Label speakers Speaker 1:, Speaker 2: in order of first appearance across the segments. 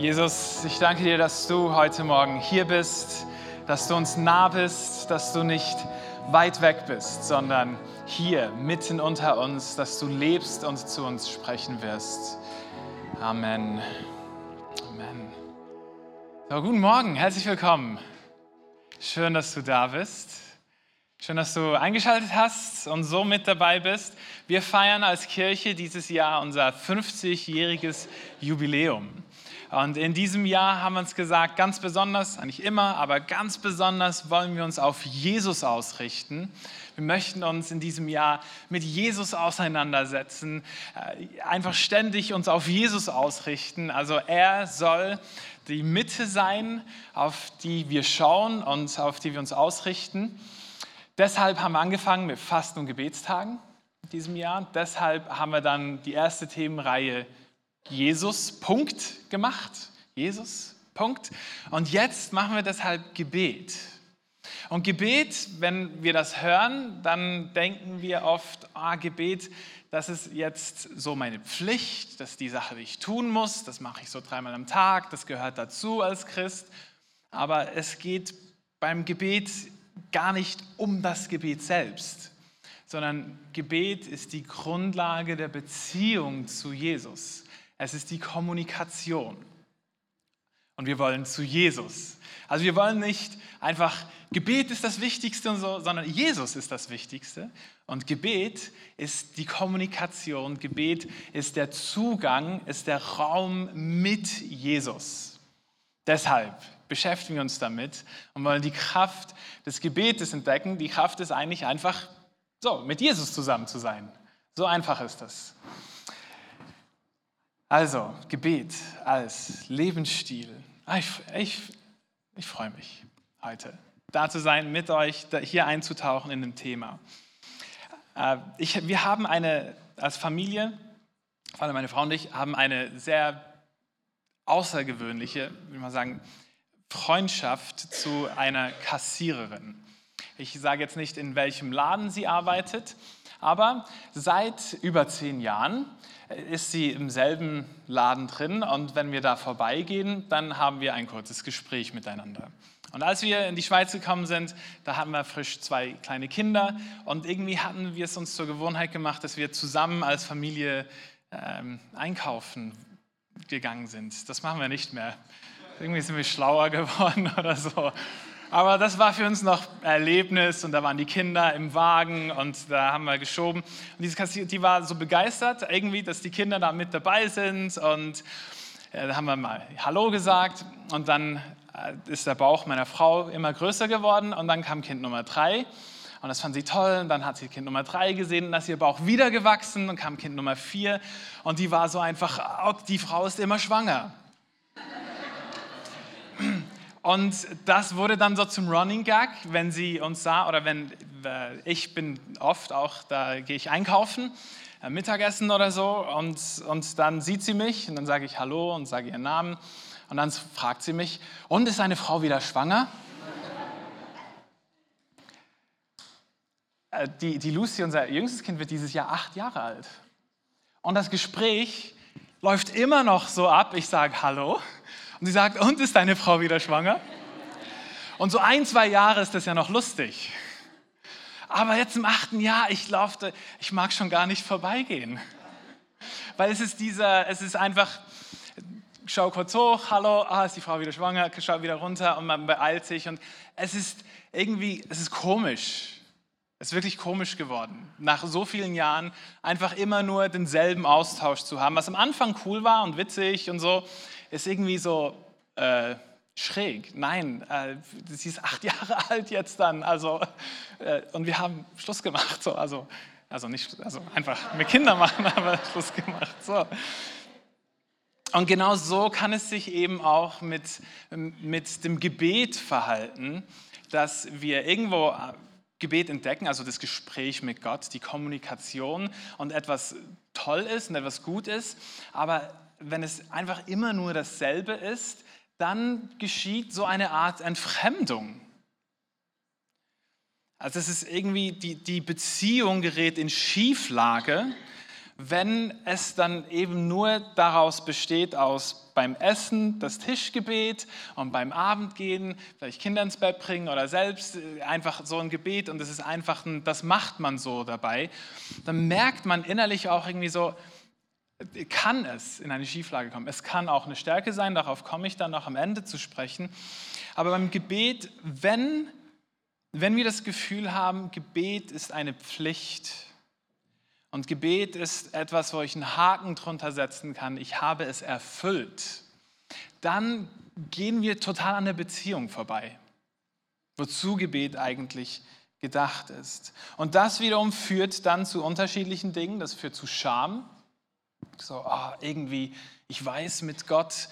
Speaker 1: Jesus, ich danke dir, dass du heute Morgen hier bist, dass du uns nah bist, dass du nicht weit weg bist, sondern hier mitten unter uns, dass du lebst und zu uns sprechen wirst. Amen. Amen. So, guten Morgen, herzlich willkommen. Schön, dass du da bist. Schön, dass du eingeschaltet hast und so mit dabei bist. Wir feiern als Kirche dieses Jahr unser 50-jähriges Jubiläum. Und in diesem Jahr haben wir uns gesagt, ganz besonders, eigentlich immer, aber ganz besonders wollen wir uns auf Jesus ausrichten. Wir möchten uns in diesem Jahr mit Jesus auseinandersetzen, äh, einfach ständig uns auf Jesus ausrichten. Also er soll die Mitte sein, auf die wir schauen und auf die wir uns ausrichten. Deshalb haben wir angefangen mit Fasten und Gebetstagen in diesem Jahr. Deshalb haben wir dann die erste Themenreihe Jesus, Punkt gemacht. Jesus, Punkt. Und jetzt machen wir deshalb Gebet. Und Gebet, wenn wir das hören, dann denken wir oft, ah, Gebet, das ist jetzt so meine Pflicht, das ist die Sache, die ich tun muss, das mache ich so dreimal am Tag, das gehört dazu als Christ. Aber es geht beim Gebet gar nicht um das Gebet selbst, sondern Gebet ist die Grundlage der Beziehung zu Jesus. Es ist die Kommunikation. Und wir wollen zu Jesus. Also wir wollen nicht einfach, Gebet ist das Wichtigste und so, sondern Jesus ist das Wichtigste. Und Gebet ist die Kommunikation. Gebet ist der Zugang, ist der Raum mit Jesus. Deshalb beschäftigen wir uns damit und wollen die Kraft des Gebetes entdecken. Die Kraft ist eigentlich einfach so, mit Jesus zusammen zu sein. So einfach ist das. Also, Gebet als Lebensstil. Ah, ich, ich, ich freue mich heute, da zu sein, mit euch hier einzutauchen in dem Thema. Äh, ich, wir haben eine, als Familie, vor allem meine Frau und ich, haben eine sehr außergewöhnliche, wie man sagen, Freundschaft zu einer Kassiererin. Ich sage jetzt nicht, in welchem Laden sie arbeitet, aber seit über zehn Jahren ist sie im selben Laden drin und wenn wir da vorbeigehen, dann haben wir ein kurzes Gespräch miteinander. Und als wir in die Schweiz gekommen sind, da hatten wir frisch zwei kleine Kinder und irgendwie hatten wir es uns zur Gewohnheit gemacht, dass wir zusammen als Familie ähm, einkaufen gegangen sind. Das machen wir nicht mehr. Irgendwie sind wir schlauer geworden oder so. Aber das war für uns noch Erlebnis und da waren die Kinder im Wagen und da haben wir geschoben. Und diese Kassier, die war so begeistert irgendwie, dass die Kinder da mit dabei sind und äh, da haben wir mal Hallo gesagt und dann äh, ist der Bauch meiner Frau immer größer geworden und dann kam Kind Nummer drei. Und das fand sie toll. Und dann hat sie Kind Nummer drei gesehen und dann ist ihr Bauch wieder gewachsen und kam Kind Nummer vier. Und die war so einfach, die Frau ist immer schwanger. Und das wurde dann so zum Running Gag, wenn sie uns sah oder wenn äh, ich bin oft auch, da gehe ich einkaufen, äh, Mittagessen oder so und, und dann sieht sie mich und dann sage ich Hallo und sage ihren Namen und dann fragt sie mich, und ist eine Frau wieder schwanger? Äh, die, die Lucy, unser jüngstes Kind, wird dieses Jahr acht Jahre alt. Und das Gespräch läuft immer noch so ab, ich sage Hallo und sie sagt, und ist deine Frau wieder schwanger? Und so ein, zwei Jahre ist das ja noch lustig. Aber jetzt im achten Jahr, ich laufte, ich mag schon gar nicht vorbeigehen. Weil es ist dieser, es ist einfach, schau kurz hoch, hallo, ah, ist die Frau wieder schwanger, schau wieder runter und man beeilt sich. Und es ist irgendwie, es ist komisch. Es ist wirklich komisch geworden, nach so vielen Jahren einfach immer nur denselben Austausch zu haben. Was am Anfang cool war und witzig und so, ist irgendwie so äh, schräg. Nein, äh, sie ist acht Jahre alt jetzt dann. Also, äh, und wir haben Schluss gemacht. So, also, also nicht also einfach mit Kindern machen, aber Schluss gemacht. So. Und genau so kann es sich eben auch mit, mit dem Gebet verhalten, dass wir irgendwo äh, Gebet entdecken, also das Gespräch mit Gott, die Kommunikation und etwas toll ist und etwas gut ist, aber wenn es einfach immer nur dasselbe ist, dann geschieht so eine Art Entfremdung. Also es ist irgendwie, die, die Beziehung gerät in Schieflage, wenn es dann eben nur daraus besteht, aus beim Essen das Tischgebet und beim Abendgehen vielleicht Kinder ins Bett bringen oder selbst äh, einfach so ein Gebet und es ist einfach, ein, das macht man so dabei, dann merkt man innerlich auch irgendwie so, kann es in eine Schieflage kommen. Es kann auch eine Stärke sein, darauf komme ich dann noch am Ende zu sprechen. Aber beim Gebet, wenn, wenn wir das Gefühl haben, Gebet ist eine Pflicht, und Gebet ist etwas, wo ich einen Haken drunter setzen kann. Ich habe es erfüllt. Dann gehen wir total an der Beziehung vorbei, wozu Gebet eigentlich gedacht ist. Und das wiederum führt dann zu unterschiedlichen Dingen. Das führt zu Scham. So, oh, irgendwie, ich weiß mit Gott,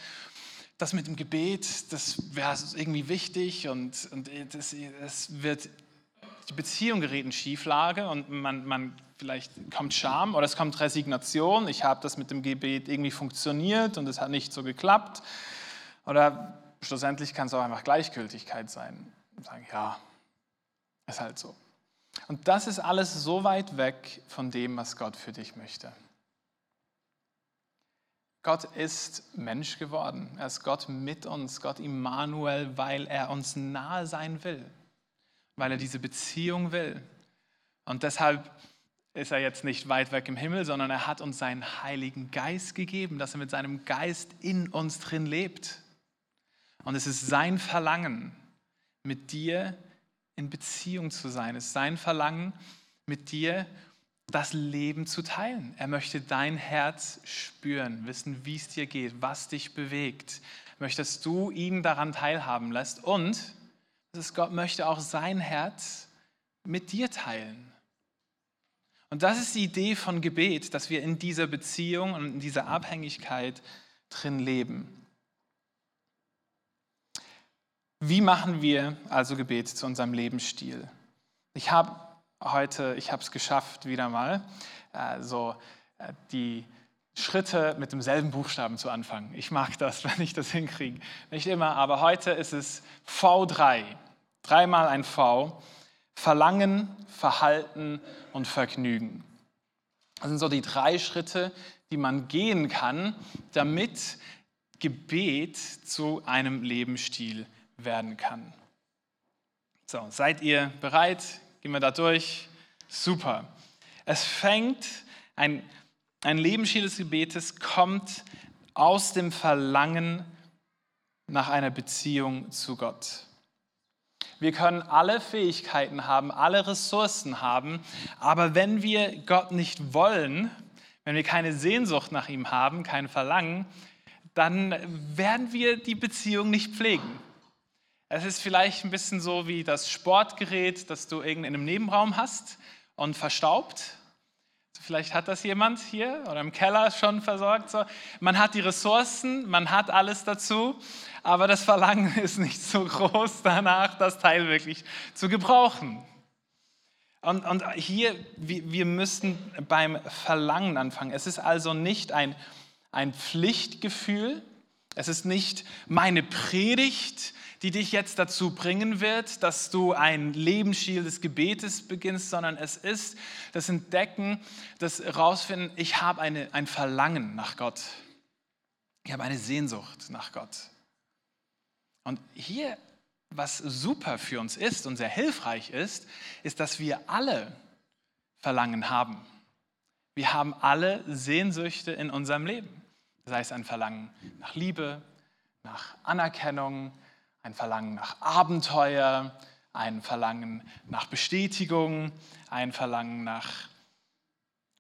Speaker 1: das mit dem Gebet, das wäre irgendwie wichtig und, und das, das wird, die Beziehung gerät in Schieflage und man, man vielleicht kommt Scham oder es kommt Resignation. Ich habe das mit dem Gebet irgendwie funktioniert und es hat nicht so geklappt. Oder schlussendlich kann es auch einfach Gleichgültigkeit sein. Und sagen, ja, ist halt so. Und das ist alles so weit weg von dem, was Gott für dich möchte. Gott ist Mensch geworden. Er ist Gott mit uns, Gott Immanuel, weil er uns nahe sein will, weil er diese Beziehung will. Und deshalb ist er jetzt nicht weit weg im Himmel, sondern er hat uns seinen Heiligen Geist gegeben, dass er mit seinem Geist in uns drin lebt. Und es ist sein Verlangen, mit dir in Beziehung zu sein. Es ist sein Verlangen, mit dir das Leben zu teilen. Er möchte dein Herz spüren, wissen, wie es dir geht, was dich bewegt. Möchte, dass du ihn daran teilhaben lässt. Und Gott möchte auch sein Herz mit dir teilen. Und das ist die Idee von Gebet, dass wir in dieser Beziehung und in dieser Abhängigkeit drin leben. Wie machen wir also Gebet zu unserem Lebensstil? Ich habe heute, ich habe es geschafft, wieder mal äh, so äh, die Schritte mit demselben Buchstaben zu anfangen. Ich mag das, wenn ich das hinkriege. Nicht immer, aber heute ist es V3. Dreimal ein V. Verlangen, Verhalten und Vergnügen. Das sind so die drei Schritte, die man gehen kann, damit Gebet zu einem Lebensstil werden kann. So, seid ihr bereit? Gehen wir da durch? Super. Es fängt, ein, ein Lebensstil des Gebetes kommt aus dem Verlangen nach einer Beziehung zu Gott. Wir können alle Fähigkeiten haben, alle Ressourcen haben, aber wenn wir Gott nicht wollen, wenn wir keine Sehnsucht nach ihm haben, kein Verlangen, dann werden wir die Beziehung nicht pflegen. Es ist vielleicht ein bisschen so wie das Sportgerät, das du in einem Nebenraum hast und verstaubt. Vielleicht hat das jemand hier oder im Keller schon versorgt. So. Man hat die Ressourcen, man hat alles dazu, aber das Verlangen ist nicht so groß danach, das Teil wirklich zu gebrauchen. Und, und hier, wir müssen beim Verlangen anfangen. Es ist also nicht ein, ein Pflichtgefühl, es ist nicht meine Predigt, die dich jetzt dazu bringen wird, dass du ein Lebensstil des Gebetes beginnst, sondern es ist das Entdecken, das Herausfinden, ich habe eine, ein Verlangen nach Gott. Ich habe eine Sehnsucht nach Gott. Und hier, was super für uns ist und sehr hilfreich ist, ist, dass wir alle Verlangen haben. Wir haben alle Sehnsüchte in unserem Leben. Sei es ein Verlangen nach Liebe, nach Anerkennung, ein Verlangen nach Abenteuer, ein Verlangen nach Bestätigung, ein Verlangen nach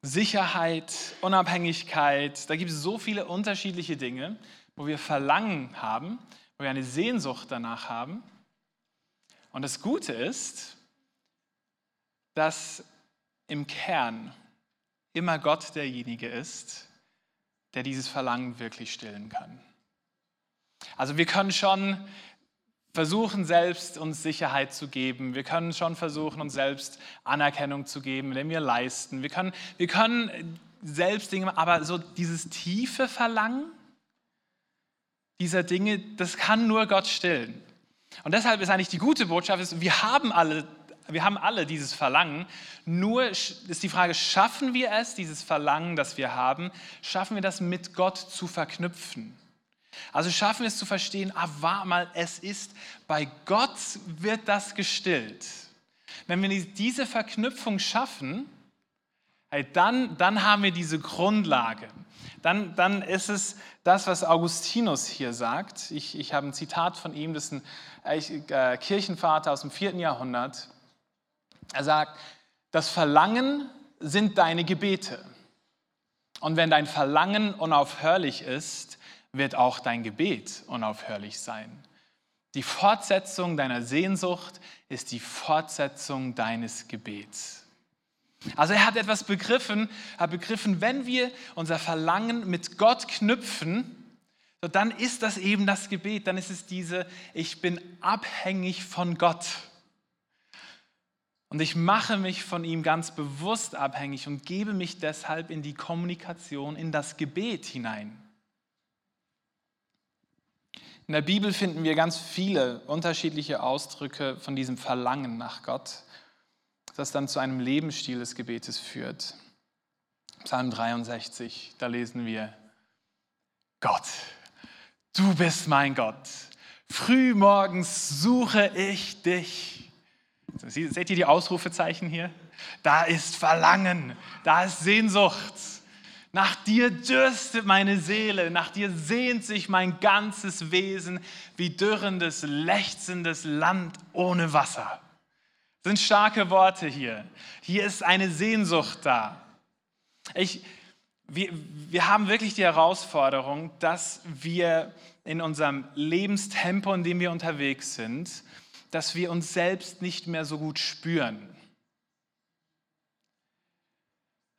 Speaker 1: Sicherheit, Unabhängigkeit. Da gibt es so viele unterschiedliche Dinge, wo wir Verlangen haben wo wir eine Sehnsucht danach haben. Und das Gute ist, dass im Kern immer Gott derjenige ist, der dieses Verlangen wirklich stillen kann. Also wir können schon versuchen, selbst uns Sicherheit zu geben. Wir können schon versuchen, uns selbst Anerkennung zu geben, wenn wir leisten. Wir können, wir können selbst Dinge, aber so dieses tiefe Verlangen, dieser Dinge, das kann nur Gott stillen. Und deshalb ist eigentlich die gute Botschaft, ist, wir haben alle wir haben alle dieses Verlangen. Nur ist die Frage, schaffen wir es, dieses Verlangen, das wir haben, schaffen wir das mit Gott zu verknüpfen? Also schaffen wir es zu verstehen, ah, war mal, es ist, bei Gott wird das gestillt. Wenn wir diese Verknüpfung schaffen, dann, dann haben wir diese Grundlage. Dann, dann ist es das, was Augustinus hier sagt. Ich, ich habe ein Zitat von ihm, das ist ein äh, Kirchenvater aus dem vierten Jahrhundert. Er sagt, das Verlangen sind deine Gebete. Und wenn dein Verlangen unaufhörlich ist, wird auch dein Gebet unaufhörlich sein. Die Fortsetzung deiner Sehnsucht ist die Fortsetzung deines Gebets. Also er hat etwas begriffen, hat begriffen, wenn wir unser Verlangen mit Gott knüpfen, dann ist das eben das Gebet, dann ist es diese, ich bin abhängig von Gott. Und ich mache mich von ihm ganz bewusst abhängig und gebe mich deshalb in die Kommunikation, in das Gebet hinein. In der Bibel finden wir ganz viele unterschiedliche Ausdrücke von diesem Verlangen nach Gott das dann zu einem Lebensstil des Gebetes führt. Psalm 63, da lesen wir, Gott, du bist mein Gott. Frühmorgens suche ich dich. Seht ihr die Ausrufezeichen hier? Da ist Verlangen, da ist Sehnsucht. Nach dir dürstet meine Seele, nach dir sehnt sich mein ganzes Wesen wie dürrendes, lechzendes Land ohne Wasser sind starke Worte hier. Hier ist eine Sehnsucht da. Ich, wir, wir haben wirklich die Herausforderung, dass wir in unserem Lebenstempo, in dem wir unterwegs sind, dass wir uns selbst nicht mehr so gut spüren.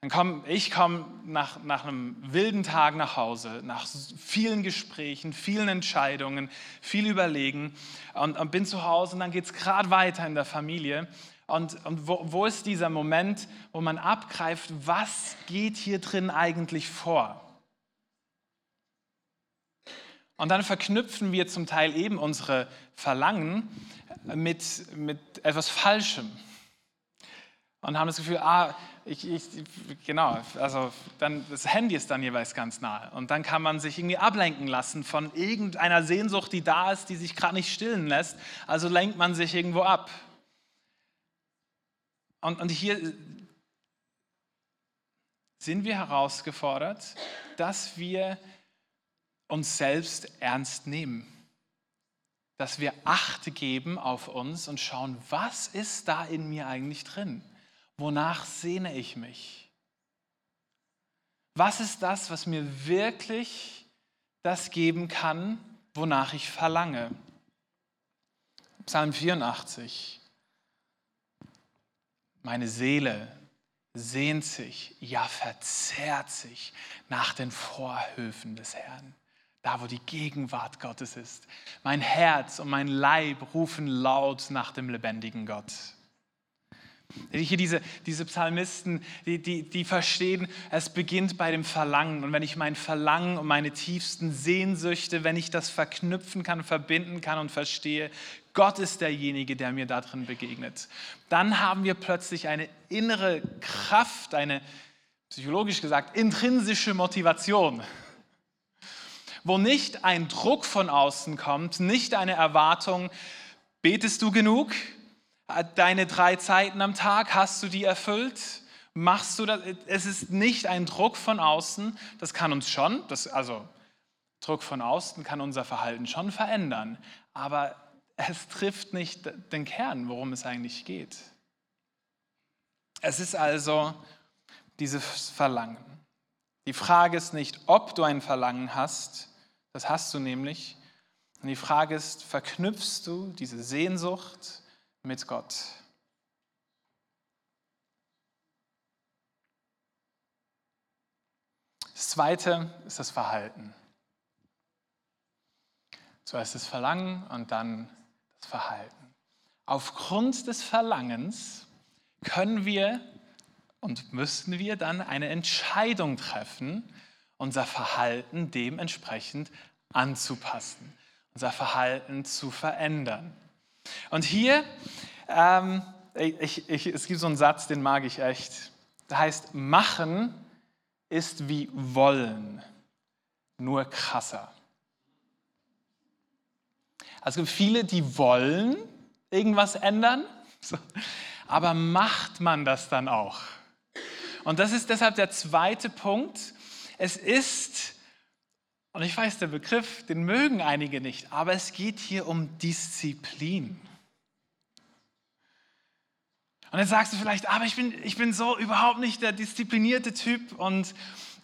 Speaker 1: Dann komm, ich komme nach, nach einem wilden Tag nach Hause, nach vielen Gesprächen, vielen Entscheidungen, viel Überlegen und, und bin zu Hause und dann geht es gerade weiter in der Familie. Und, und wo, wo ist dieser Moment, wo man abgreift, was geht hier drin eigentlich vor? Und dann verknüpfen wir zum Teil eben unsere Verlangen mit, mit etwas Falschem. Und haben das Gefühl, ah, ich, ich, genau, also dann, das Handy ist dann jeweils ganz nah. Und dann kann man sich irgendwie ablenken lassen von irgendeiner Sehnsucht, die da ist, die sich gerade nicht stillen lässt. Also lenkt man sich irgendwo ab. Und, und hier sind wir herausgefordert, dass wir uns selbst ernst nehmen. Dass wir Acht geben auf uns und schauen, was ist da in mir eigentlich drin? Wonach sehne ich mich? Was ist das, was mir wirklich das geben kann, wonach ich verlange? Psalm 84. Meine Seele sehnt sich, ja verzehrt sich nach den Vorhöfen des Herrn, da wo die Gegenwart Gottes ist. Mein Herz und mein Leib rufen laut nach dem lebendigen Gott. Hier diese, diese Psalmisten, die, die, die verstehen, es beginnt bei dem Verlangen. Und wenn ich mein Verlangen und meine tiefsten Sehnsüchte, wenn ich das verknüpfen kann, verbinden kann und verstehe, Gott ist derjenige, der mir darin begegnet, dann haben wir plötzlich eine innere Kraft, eine psychologisch gesagt intrinsische Motivation, wo nicht ein Druck von außen kommt, nicht eine Erwartung, betest du genug? Deine drei Zeiten am Tag, hast du die erfüllt? Machst du das? Es ist nicht ein Druck von außen, das kann uns schon, das, also Druck von außen kann unser Verhalten schon verändern, aber es trifft nicht den Kern, worum es eigentlich geht. Es ist also dieses Verlangen. Die Frage ist nicht, ob du ein Verlangen hast, das hast du nämlich. Und die Frage ist, verknüpfst du diese Sehnsucht mit Gott. Das zweite ist das Verhalten. Zuerst das Verlangen und dann das Verhalten. Aufgrund des Verlangens können wir und müssen wir dann eine Entscheidung treffen, unser Verhalten dementsprechend anzupassen, unser Verhalten zu verändern. Und hier ähm, ich, ich, es gibt so einen Satz, den mag ich echt. Der heißt, machen ist wie wollen, nur krasser. Also viele, die wollen irgendwas ändern, aber macht man das dann auch? Und das ist deshalb der zweite Punkt. Es ist, und ich weiß, der Begriff, den mögen einige nicht, aber es geht hier um Disziplin. Und jetzt sagst du vielleicht, aber ich bin, ich bin so überhaupt nicht der disziplinierte Typ und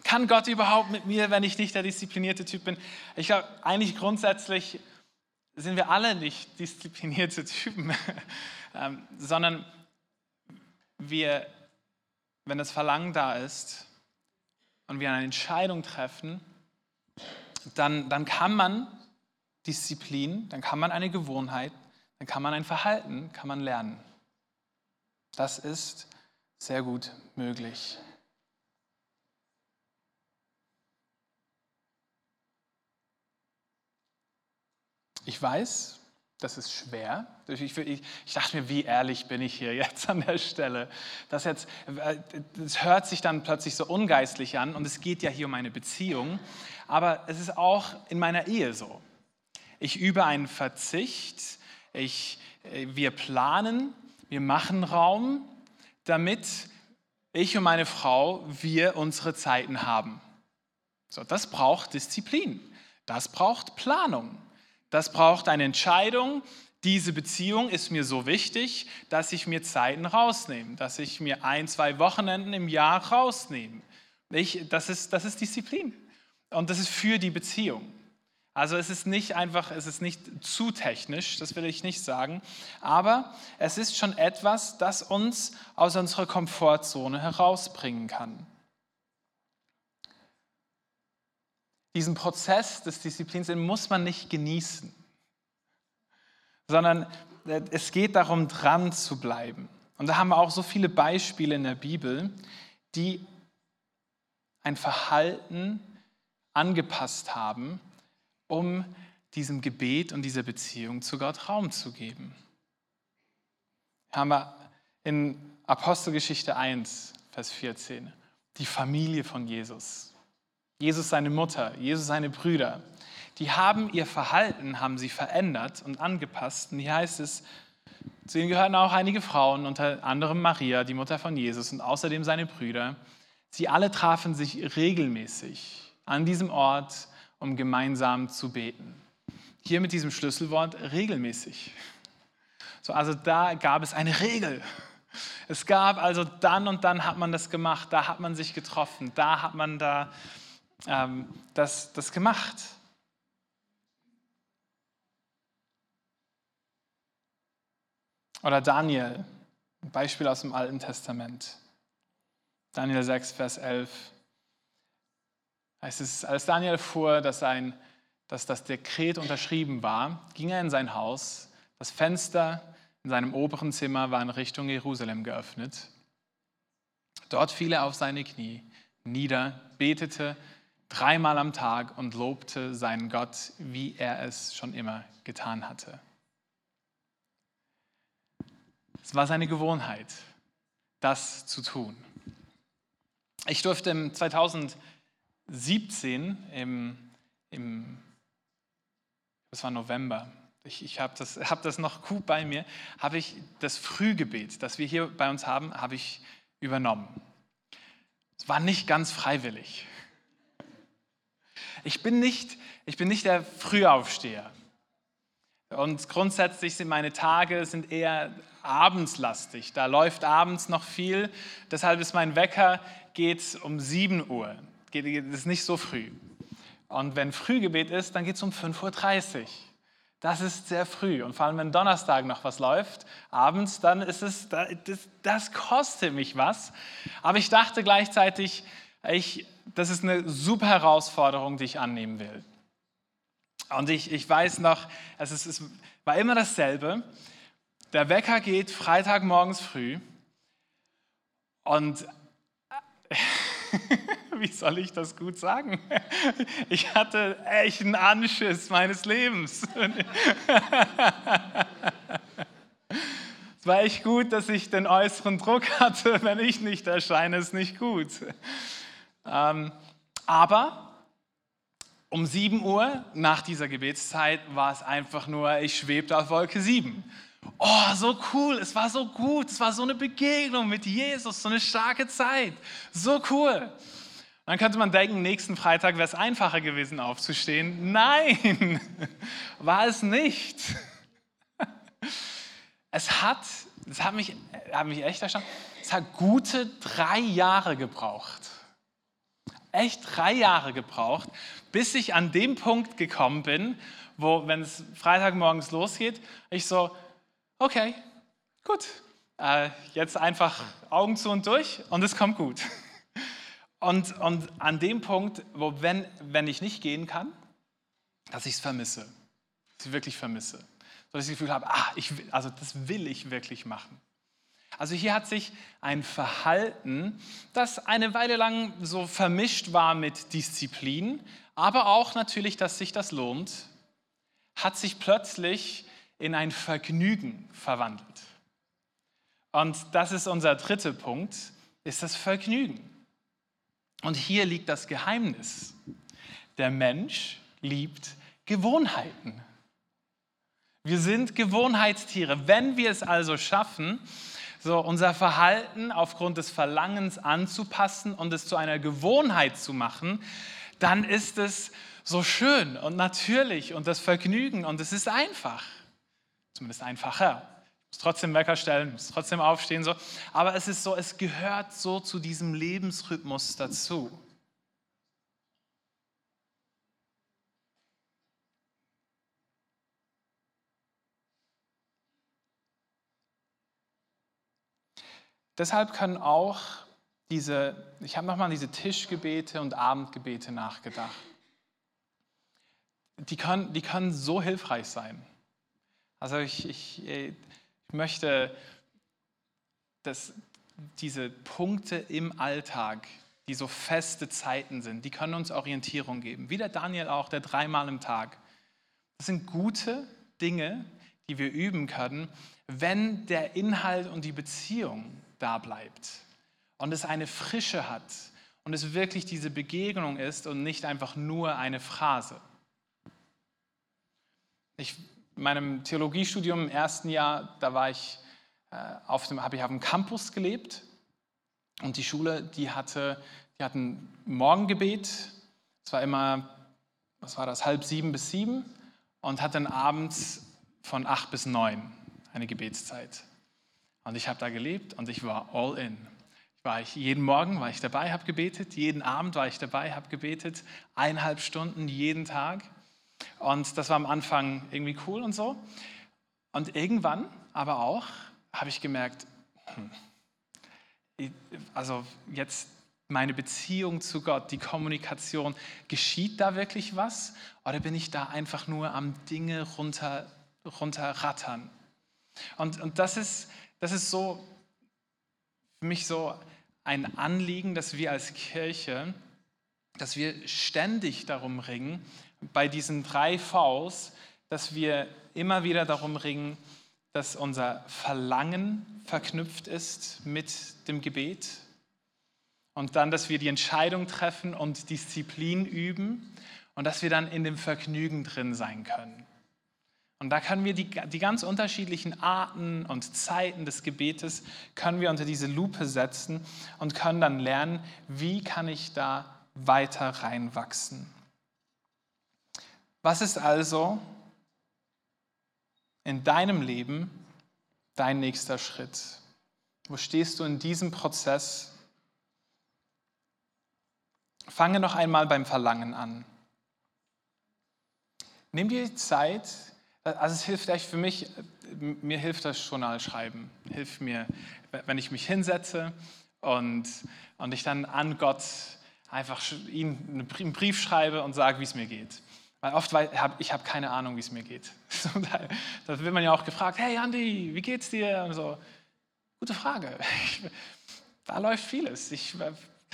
Speaker 1: kann Gott überhaupt mit mir, wenn ich nicht der disziplinierte Typ bin? Ich glaube, eigentlich grundsätzlich sind wir alle nicht disziplinierte Typen, ähm, sondern wir, wenn das Verlangen da ist und wir eine Entscheidung treffen, dann, dann kann man Disziplin, dann kann man eine Gewohnheit, dann kann man ein Verhalten, kann man lernen. Das ist sehr gut möglich. Ich weiß, das ist schwer. Ich, ich, ich, dachte mir, wie ehrlich bin ich hier jetzt an der Stelle. Das, jetzt, das hört sich dann plötzlich so ungeistlich an und es geht ja hier um eine Beziehung. Aber es ist auch in meiner Ehe so. Ich übe einen Verzicht. Ich, wir planen wir machen Raum, damit ich und meine Frau, wir unsere Zeiten haben. So, das braucht Disziplin. Das braucht Planung. Das braucht eine Entscheidung. Diese Beziehung ist mir so wichtig, dass ich mir Zeiten rausnehme, dass ich mir ein, zwei Wochenenden im Jahr rausnehme. Ich, das, ist, das ist Disziplin. Und das ist für die Beziehung. Also es ist nicht einfach, es ist nicht zu technisch, das will ich nicht sagen, aber es ist schon etwas, das uns aus unserer Komfortzone herausbringen kann. Diesen Prozess des Disziplins muss man nicht genießen, sondern äh, es geht darum, dran zu bleiben. Und da haben wir auch so viele Beispiele in der Bibel, die ein Verhalten angepasst haben um diesem Gebet und dieser Beziehung zu Gott Raum zu geben. Haben wir in Apostelgeschichte 1, Vers 14, die Familie von Jesus. Jesus seine Mutter, Jesus seine Brüder, die haben ihr Verhalten, haben sie verändert und angepasst. Und hier heißt es, zu ihnen gehörten auch einige Frauen, unter anderem Maria, die Mutter von Jesus und außerdem seine Brüder. Sie alle trafen sich regelmäßig an diesem Ort um gemeinsam zu beten. Hier mit diesem Schlüsselwort regelmäßig. So, also da gab es eine Regel. Es gab also dann und dann hat man das gemacht, da hat man sich getroffen, da hat man da ähm, das, das gemacht. Oder Daniel, ein Beispiel aus dem Alten Testament. Daniel 6, Vers 11 heißt es, als Daniel erfuhr, dass, ein, dass das Dekret unterschrieben war, ging er in sein Haus. Das Fenster in seinem oberen Zimmer war in Richtung Jerusalem geöffnet. Dort fiel er auf seine Knie nieder, betete dreimal am Tag und lobte seinen Gott, wie er es schon immer getan hatte. Es war seine Gewohnheit, das zu tun. Ich durfte im 2000 17 im, im das war November, ich, ich habe das, hab das noch gut bei mir, habe ich das Frühgebet, das wir hier bei uns haben, habe ich übernommen. Es war nicht ganz freiwillig. Ich bin nicht, ich bin nicht der Frühaufsteher. Und grundsätzlich sind meine Tage sind eher abendslastig. Da läuft abends noch viel. Deshalb ist mein Wecker geht um 7 Uhr geht, ist nicht so früh. Und wenn Frühgebet ist, dann geht es um 5.30 Uhr. Das ist sehr früh. Und vor allem, wenn Donnerstag noch was läuft, abends, dann ist es, das, das kostet mich was. Aber ich dachte gleichzeitig, ich, das ist eine super Herausforderung, die ich annehmen will. Und ich, ich weiß noch, es, ist, es war immer dasselbe. Der Wecker geht Freitagmorgens früh und wie soll ich das gut sagen? Ich hatte echt einen Anschiss meines Lebens. war echt gut, dass ich den äußeren Druck hatte. Wenn ich nicht erscheine, ist nicht gut. Ähm, aber um 7 Uhr nach dieser Gebetszeit war es einfach nur, ich schwebte auf Wolke 7. Oh, so cool, es war so gut, es war so eine Begegnung mit Jesus, so eine starke Zeit. So cool. Dann könnte man denken, nächsten Freitag wäre es einfacher gewesen aufzustehen. Nein, war es nicht. Es hat, das hat mich, hat mich echt erstaunt, es hat gute drei Jahre gebraucht. Echt drei Jahre gebraucht, bis ich an dem Punkt gekommen bin, wo, wenn es Freitagmorgens losgeht, ich so, okay, gut, äh, jetzt einfach Augen zu und durch und es kommt gut. Und, und an dem Punkt, wo wenn, wenn ich nicht gehen kann, dass ich es vermisse, dass ich wirklich vermisse dass ich das Gefühl habe, ah, ich, also das will ich wirklich machen. Also hier hat sich ein Verhalten, das eine Weile lang so vermischt war mit Disziplin, aber auch natürlich, dass sich das lohnt, hat sich plötzlich in ein Vergnügen verwandelt. Und das ist unser dritter Punkt, ist das Vergnügen. Und hier liegt das Geheimnis. Der Mensch liebt Gewohnheiten. Wir sind Gewohnheitstiere. Wenn wir es also schaffen, so unser Verhalten aufgrund des Verlangens anzupassen und es zu einer Gewohnheit zu machen, dann ist es so schön und natürlich und das Vergnügen und es ist einfach. Zumindest einfacher. Ich muss trotzdem Wecker stellen, muss trotzdem aufstehen, so. Aber es ist so, es gehört so zu diesem Lebensrhythmus dazu. Deshalb können auch diese, ich habe nochmal an diese Tischgebete und Abendgebete nachgedacht. Die können, die können so hilfreich sein. Also ich, ich, ich möchte, dass diese Punkte im Alltag, die so feste Zeiten sind, die können uns Orientierung geben. Wie der Daniel auch, der dreimal im Tag. Das sind gute Dinge, die wir üben können, wenn der Inhalt und die Beziehung da bleibt und es eine Frische hat und es wirklich diese Begegnung ist und nicht einfach nur eine Phrase. Ich, in meinem Theologiestudium im ersten Jahr, da war ich äh, auf dem, habe ich auf dem Campus gelebt und die Schule, die hatte, die hatten Morgengebet. Es war immer, was war das, halb sieben bis sieben und hat dann abends von acht bis neun eine Gebetszeit. Und ich habe da gelebt und ich war all in. War ich, jeden Morgen war ich dabei, habe gebetet, jeden Abend war ich dabei, habe gebetet, eineinhalb Stunden jeden Tag. Und das war am Anfang irgendwie cool und so. Und irgendwann aber auch habe ich gemerkt, hm, also jetzt meine Beziehung zu Gott, die Kommunikation, geschieht da wirklich was? Oder bin ich da einfach nur am Dinge runter, runterrattern? Und, und das ist das ist so für mich so ein Anliegen, dass wir als Kirche, dass wir ständig darum ringen, bei diesen drei Vs, dass wir immer wieder darum ringen, dass unser Verlangen verknüpft ist mit dem Gebet und dann, dass wir die Entscheidung treffen und Disziplin üben und dass wir dann in dem Vergnügen drin sein können. Und da können wir die, die ganz unterschiedlichen Arten und Zeiten des Gebetes können wir unter diese Lupe setzen und können dann lernen, wie kann ich da weiter reinwachsen. Was ist also in deinem Leben dein nächster Schritt? Wo stehst du in diesem Prozess? Fange noch einmal beim Verlangen an. Nimm dir Zeit, also es hilft echt für mich, mir hilft das Journalschreiben. Hilft mir, wenn ich mich hinsetze und, und ich dann an Gott einfach ihm einen Brief schreibe und sage, wie es mir geht. Weil oft habe ich hab keine Ahnung, wie es mir geht. da wird man ja auch gefragt, hey Andi, wie geht's dir? Und so, gute Frage. Da läuft vieles. Ich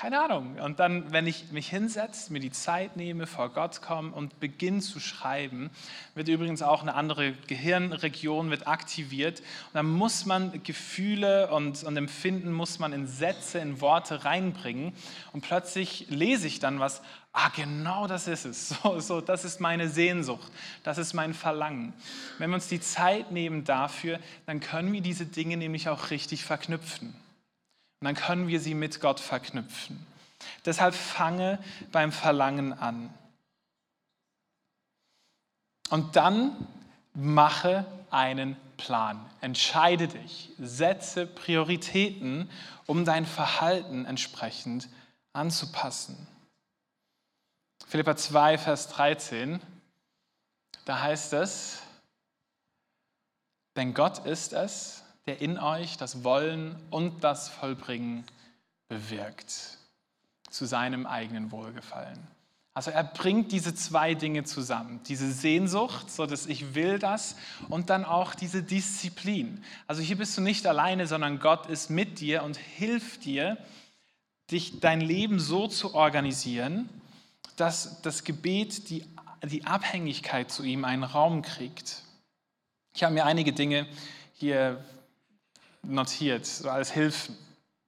Speaker 1: keine Ahnung. Und dann, wenn ich mich hinsetze, mir die Zeit nehme, vor Gott komme und beginne zu schreiben, wird übrigens auch eine andere Gehirnregion wird aktiviert. Und dann muss man Gefühle und, und Empfinden muss man in Sätze, in Worte reinbringen. Und plötzlich lese ich dann was, ah, genau das ist es. So, so, das ist meine Sehnsucht, das ist mein Verlangen. Wenn wir uns die Zeit nehmen dafür, dann können wir diese Dinge nämlich auch richtig verknüpfen. Und dann können wir sie mit Gott verknüpfen. Deshalb fange beim Verlangen an. Und dann mache einen Plan. Entscheide dich, setze Prioritäten, um dein Verhalten entsprechend anzupassen. Philippa 2, Vers 13, da heißt es, denn Gott ist es, der in euch das Wollen und das Vollbringen bewirkt, zu seinem eigenen Wohlgefallen. Also er bringt diese zwei Dinge zusammen, diese Sehnsucht, so dass ich will das und dann auch diese Disziplin. Also hier bist du nicht alleine, sondern Gott ist mit dir und hilft dir, dich dein Leben so zu organisieren, dass das Gebet die, die Abhängigkeit zu ihm einen Raum kriegt. Ich habe mir einige Dinge hier notiert, so als Hilfen,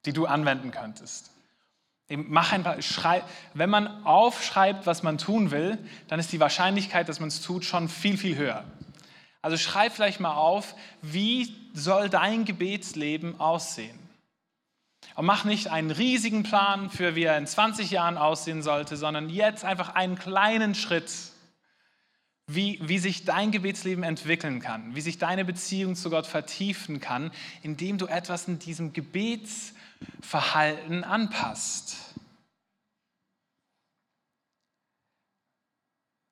Speaker 1: die du anwenden könntest. Mach ein paar, schrei, wenn man aufschreibt, was man tun will, dann ist die Wahrscheinlichkeit, dass man es tut, schon viel, viel höher. Also schreib vielleicht mal auf, wie soll dein Gebetsleben aussehen? Und mach nicht einen riesigen Plan für, wie er in 20 Jahren aussehen sollte, sondern jetzt einfach einen kleinen Schritt wie, wie sich dein Gebetsleben entwickeln kann, wie sich deine Beziehung zu Gott vertiefen kann, indem du etwas in diesem Gebetsverhalten anpasst.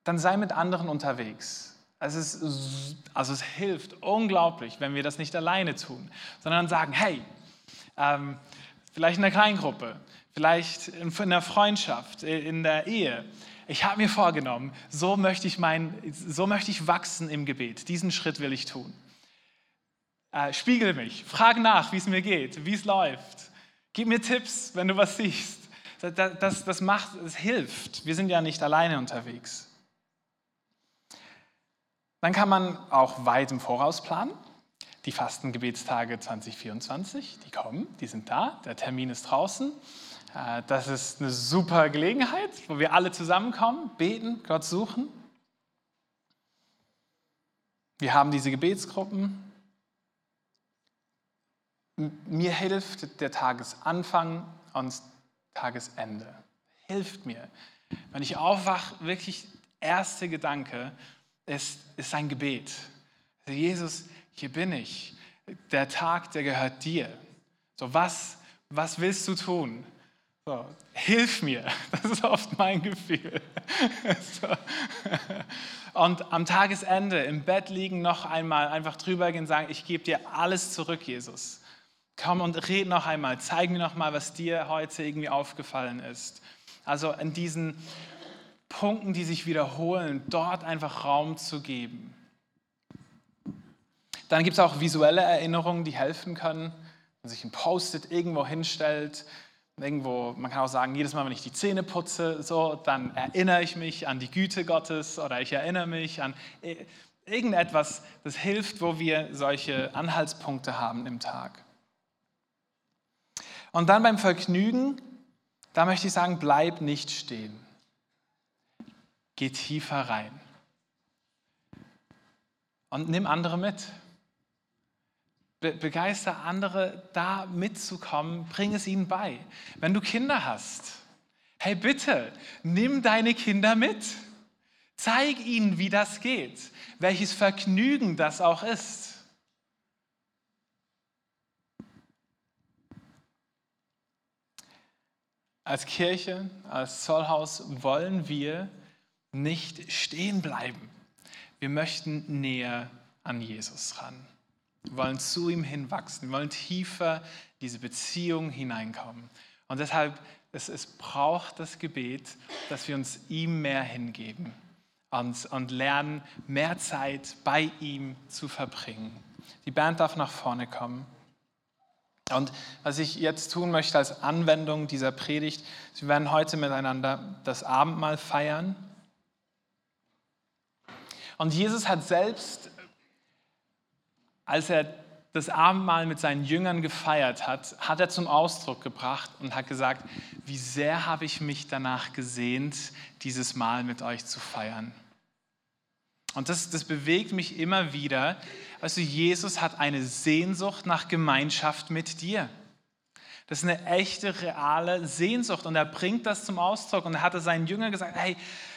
Speaker 1: Dann sei mit anderen unterwegs. Also es, also es hilft unglaublich, wenn wir das nicht alleine tun, sondern sagen, hey, ähm, vielleicht in der Kleingruppe, vielleicht in der Freundschaft, in der Ehe, ich habe mir vorgenommen, so möchte, ich mein, so möchte ich wachsen im Gebet. Diesen Schritt will ich tun. Äh, spiegel mich, frag nach, wie es mir geht, wie es läuft. Gib mir Tipps, wenn du was siehst. Das, das, das macht, es hilft. Wir sind ja nicht alleine unterwegs. Dann kann man auch weit im Voraus planen. Die Fastengebetstage 2024, die kommen, die sind da, der Termin ist draußen. Äh, das ist eine super Gelegenheit, wo wir alle zusammenkommen, beten, Gott suchen. Wir haben diese Gebetsgruppen. Mir hilft der Tagesanfang und Tagesende. Hilft mir. Wenn ich aufwache, wirklich erste Gedanke ist, ist ein Gebet. Also Jesus, hier bin ich. Der Tag, der gehört dir. So, was, was willst du tun? So, hilf mir, das ist oft mein Gefühl. So. Und am Tagesende im Bett liegen, noch einmal einfach drüber gehen sagen, ich gebe dir alles zurück, Jesus. Komm und red noch einmal, zeig mir noch mal, was dir heute irgendwie aufgefallen ist. Also in diesen Punkten, die sich wiederholen, dort einfach Raum zu geben. Dann gibt es auch visuelle Erinnerungen, die helfen können. Wenn sich ein Post-it irgendwo hinstellt, Irgendwo, man kann auch sagen, jedes Mal, wenn ich die Zähne putze, so, dann erinnere ich mich an die Güte Gottes oder ich erinnere mich an irgendetwas, das hilft, wo wir solche Anhaltspunkte haben im Tag. Und dann beim Vergnügen, da möchte ich sagen, bleib nicht stehen. Geh tiefer rein. Und nimm andere mit begeister andere, da mitzukommen, bring es ihnen bei. Wenn du Kinder hast, hey bitte, nimm deine Kinder mit. Zeig ihnen, wie das geht, welches Vergnügen das auch ist. Als Kirche, als Zollhaus wollen wir nicht stehen bleiben. Wir möchten näher an Jesus ran. Wir wollen zu ihm hinwachsen. Wir wollen tiefer in diese Beziehung hineinkommen. Und deshalb, es, es braucht das Gebet, dass wir uns ihm mehr hingeben und, und lernen, mehr Zeit bei ihm zu verbringen. Die Band darf nach vorne kommen. Und was ich jetzt tun möchte als Anwendung dieser Predigt, wir werden heute miteinander das Abendmahl feiern. Und Jesus hat selbst, als er das Abendmahl mit seinen Jüngern gefeiert hat, hat er zum Ausdruck gebracht und hat gesagt, wie sehr habe ich mich danach gesehnt, dieses Mahl mit euch zu feiern. Und das, das bewegt mich immer wieder. Also Jesus hat eine Sehnsucht nach Gemeinschaft mit dir. Das ist eine echte, reale Sehnsucht. Und er bringt das zum Ausdruck. Und er hatte seinen Jüngern gesagt, hey,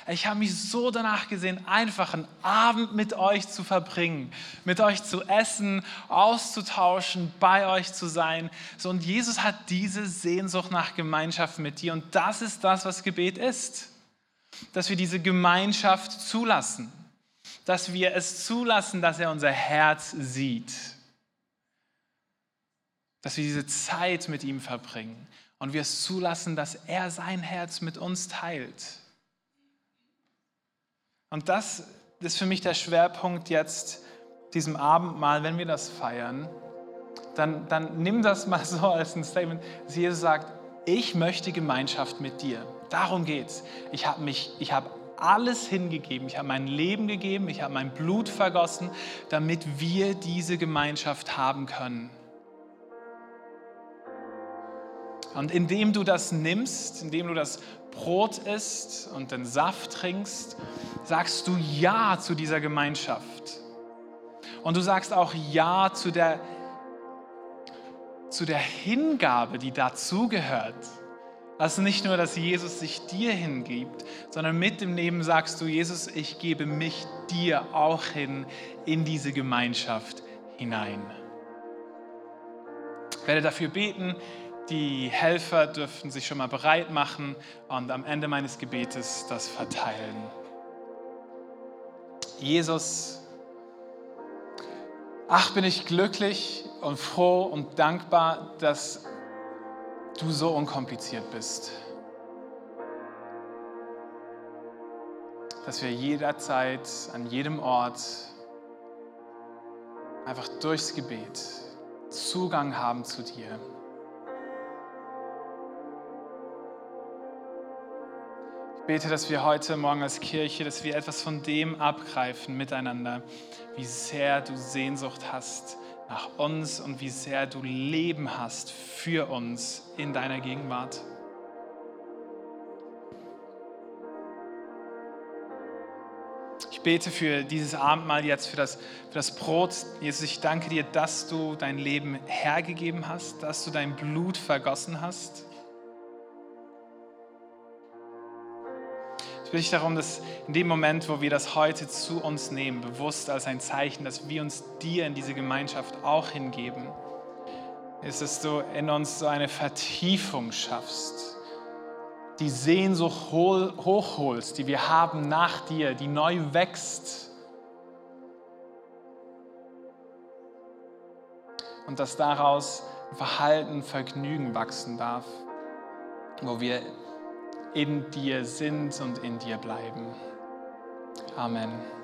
Speaker 1: ich habe mich so danach gesehen, einfach einen Abend mit euch zu verbringen, mit euch zu essen, auszutauschen, bei euch zu sein. So, und Jesus hat diese Sehnsucht nach Gemeinschaft mit dir. Und das ist das, was Gebet ist. Dass wir diese Gemeinschaft zulassen, dass wir es zulassen, dass er unser Herz sieht, dass wir diese Zeit mit ihm verbringen und wir es zulassen, dass er sein Herz mit uns teilt. Und das ist für mich der Schwerpunkt jetzt diesem Abendmahl, wenn wir das feiern, dann, dann nimm das mal so als ein Statement, dass Jesus sagt, ich möchte Gemeinschaft mit dir. Darum geht's. Ich habe mich, ich habe alles hingegeben. Ich habe mein Leben gegeben, ich habe mein Blut vergossen, damit wir diese Gemeinschaft haben können. Und indem du das nimmst, indem du das Brot isst und den Saft trinkst, sagst du Ja zu dieser Gemeinschaft. Und du sagst auch Ja zu der, zu der Hingabe, die dazugehört. Also nicht nur, dass Jesus sich dir hingibt, sondern mit dem Leben sagst du, Jesus, ich gebe mich dir auch hin in diese Gemeinschaft hinein. Ich werde dafür beten, die Helfer dürften sich schon mal bereit machen und am Ende meines Gebetes das verteilen. Jesus, ach bin ich glücklich und froh und dankbar, dass du so unkompliziert bist. Dass wir jederzeit, an jedem Ort, einfach durchs Gebet Zugang haben zu dir. Bete, dass wir heute Morgen als Kirche, dass wir etwas von dem abgreifen miteinander, wie sehr du Sehnsucht hast nach uns und wie sehr du Leben hast für uns in deiner Gegenwart. Ich bete für dieses Abendmahl jetzt, für das, für das Brot. Jesus, ich danke dir, dass du dein Leben hergegeben hast, dass du dein Blut vergossen hast bitte dich darum, dass in dem Moment, wo wir das heute zu uns nehmen, bewusst als ein Zeichen, dass wir uns dir in diese Gemeinschaft auch hingeben, ist, dass du in uns so eine Vertiefung schaffst, die Sehnsucht hochholst, die wir haben nach dir, die neu wächst. Und dass daraus Verhalten, Vergnügen wachsen darf, wo wir in dir sind und in dir bleiben. Amen.